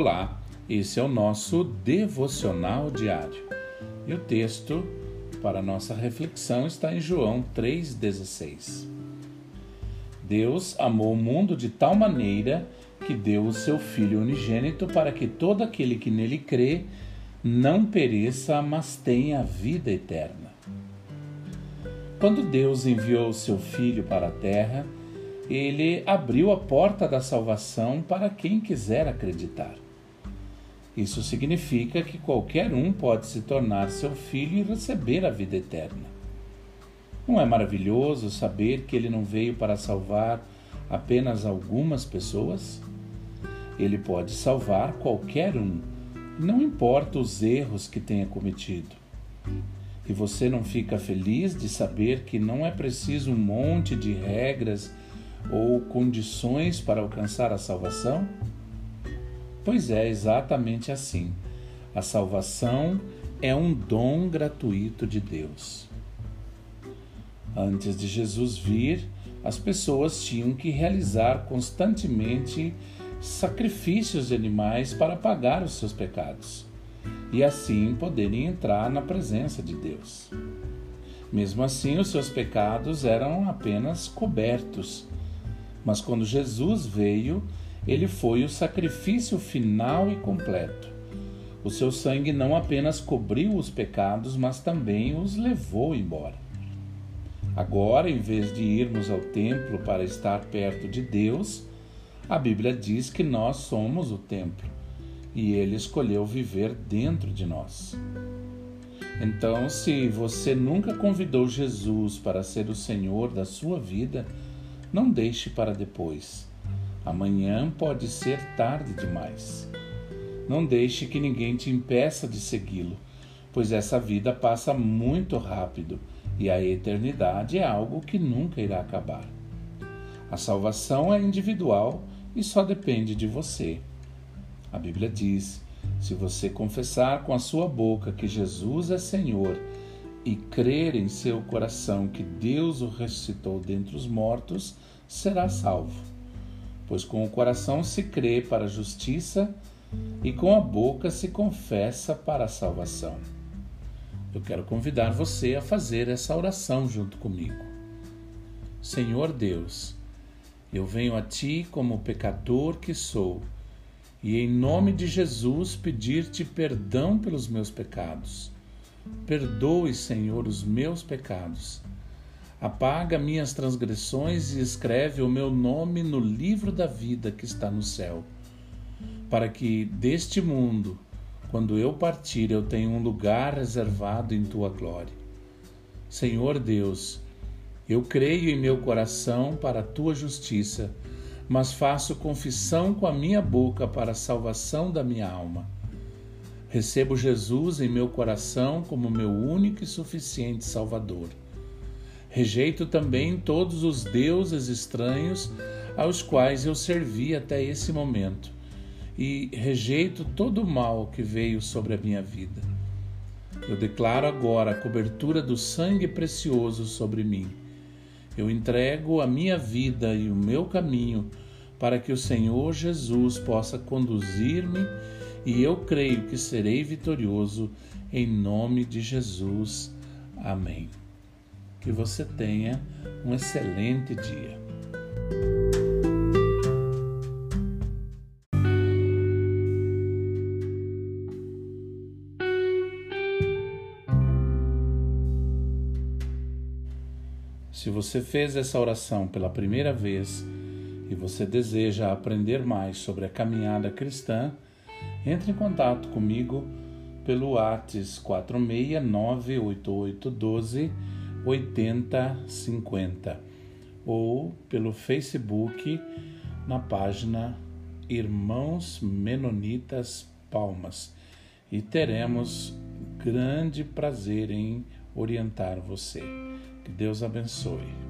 Olá, esse é o nosso devocional diário. E o texto para nossa reflexão está em João 3,16. Deus amou o mundo de tal maneira que deu o seu Filho unigênito para que todo aquele que nele crê não pereça, mas tenha vida eterna. Quando Deus enviou o seu Filho para a terra, ele abriu a porta da salvação para quem quiser acreditar. Isso significa que qualquer um pode se tornar seu filho e receber a vida eterna. Não é maravilhoso saber que ele não veio para salvar apenas algumas pessoas? Ele pode salvar qualquer um, não importa os erros que tenha cometido. E você não fica feliz de saber que não é preciso um monte de regras ou condições para alcançar a salvação? Pois é, exatamente assim. A salvação é um dom gratuito de Deus. Antes de Jesus vir, as pessoas tinham que realizar constantemente sacrifícios de animais para pagar os seus pecados e assim poderem entrar na presença de Deus. Mesmo assim, os seus pecados eram apenas cobertos mas quando Jesus veio, ele foi o sacrifício final e completo. O seu sangue não apenas cobriu os pecados, mas também os levou embora. Agora, em vez de irmos ao templo para estar perto de Deus, a Bíblia diz que nós somos o templo e ele escolheu viver dentro de nós. Então, se você nunca convidou Jesus para ser o Senhor da sua vida, não deixe para depois. Amanhã pode ser tarde demais. Não deixe que ninguém te impeça de segui-lo, pois essa vida passa muito rápido e a eternidade é algo que nunca irá acabar. A salvação é individual e só depende de você. A Bíblia diz: se você confessar com a sua boca que Jesus é Senhor e crer em seu coração que Deus o ressuscitou dentre os mortos, será salvo. Pois com o coração se crê para a justiça e com a boca se confessa para a salvação. Eu quero convidar você a fazer essa oração junto comigo. Senhor Deus, eu venho a Ti como pecador que sou e em nome de Jesus pedir-te perdão pelos meus pecados Perdoe, Senhor, os meus pecados. Apaga minhas transgressões e escreve o meu nome no livro da vida que está no céu, para que deste mundo, quando eu partir, eu tenha um lugar reservado em tua glória. Senhor Deus, eu creio em meu coração para a tua justiça, mas faço confissão com a minha boca para a salvação da minha alma. Recebo Jesus em meu coração como meu único e suficiente Salvador. Rejeito também todos os deuses estranhos aos quais eu servi até esse momento e rejeito todo o mal que veio sobre a minha vida. Eu declaro agora a cobertura do sangue precioso sobre mim. Eu entrego a minha vida e o meu caminho para que o Senhor Jesus possa conduzir-me e eu creio que serei vitorioso em nome de Jesus. Amém. Que você tenha um excelente dia. Se você fez essa oração pela primeira vez e você deseja aprender mais sobre a caminhada cristã, entre em contato comigo pelo WhatsApp 4698812 8050 ou pelo Facebook na página Irmãos Menonitas Palmas e teremos grande prazer em orientar você. Que Deus abençoe.